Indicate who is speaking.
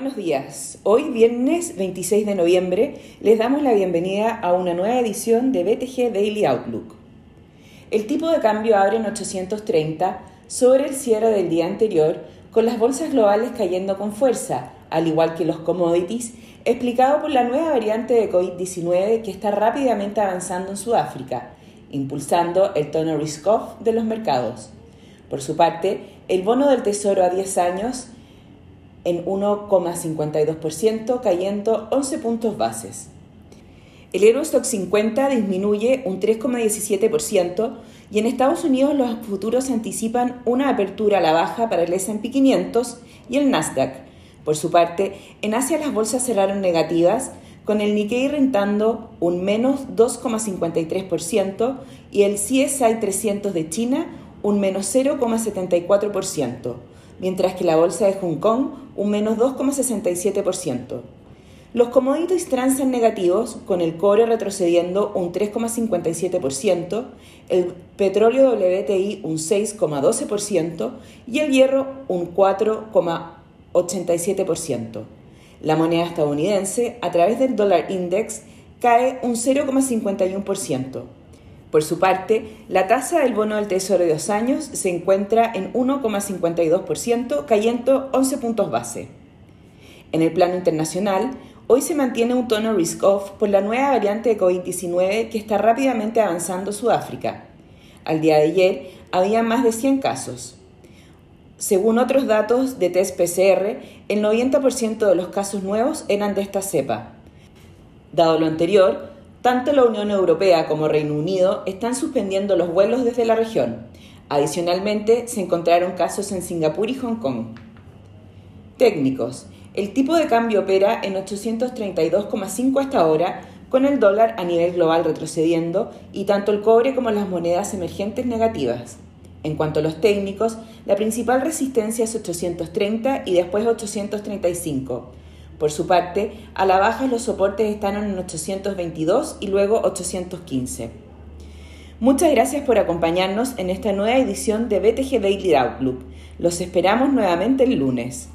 Speaker 1: Buenos días. Hoy, viernes 26 de noviembre, les damos la bienvenida a una nueva edición de BTG Daily Outlook. El tipo de cambio abre en 830 sobre el cierre del día anterior, con las bolsas globales cayendo con fuerza, al igual que los commodities, explicado por la nueva variante de COVID-19 que está rápidamente avanzando en Sudáfrica, impulsando el tono risk-off de los mercados. Por su parte, el bono del Tesoro a 10 años en 1,52%, cayendo 11 puntos bases. El Eurostock 50 disminuye un 3,17% y en Estados Unidos los futuros anticipan una apertura a la baja para el S&P 500 y el Nasdaq. Por su parte, en Asia las bolsas cerraron negativas, con el Nikkei rentando un menos 2,53% y el CSI 300 de China un menos 0,74% mientras que la bolsa de Hong Kong un menos 2,67%. Los commodities transan negativos, con el cobre retrocediendo un 3,57%, el petróleo WTI un 6,12% y el hierro un 4,87%. La moneda estadounidense, a través del dólar index, cae un 0,51%. Por su parte, la tasa del bono del Tesoro de dos años se encuentra en 1,52%, cayendo 11 puntos base. En el plano internacional, hoy se mantiene un tono risk-off por la nueva variante de COVID-19 que está rápidamente avanzando Sudáfrica. Al día de ayer había más de 100 casos. Según otros datos de test PCR, el 90% de los casos nuevos eran de esta cepa. Dado lo anterior, tanto la Unión Europea como Reino Unido están suspendiendo los vuelos desde la región. Adicionalmente, se encontraron casos en Singapur y Hong Kong. Técnicos. El tipo de cambio opera en 832,5 hasta ahora, con el dólar a nivel global retrocediendo y tanto el cobre como las monedas emergentes negativas. En cuanto a los técnicos, la principal resistencia es 830 y después 835. Por su parte, a la baja los soportes están en 822 y luego 815. Muchas gracias por acompañarnos en esta nueva edición de BTG Daily Outlook. Los esperamos nuevamente el lunes.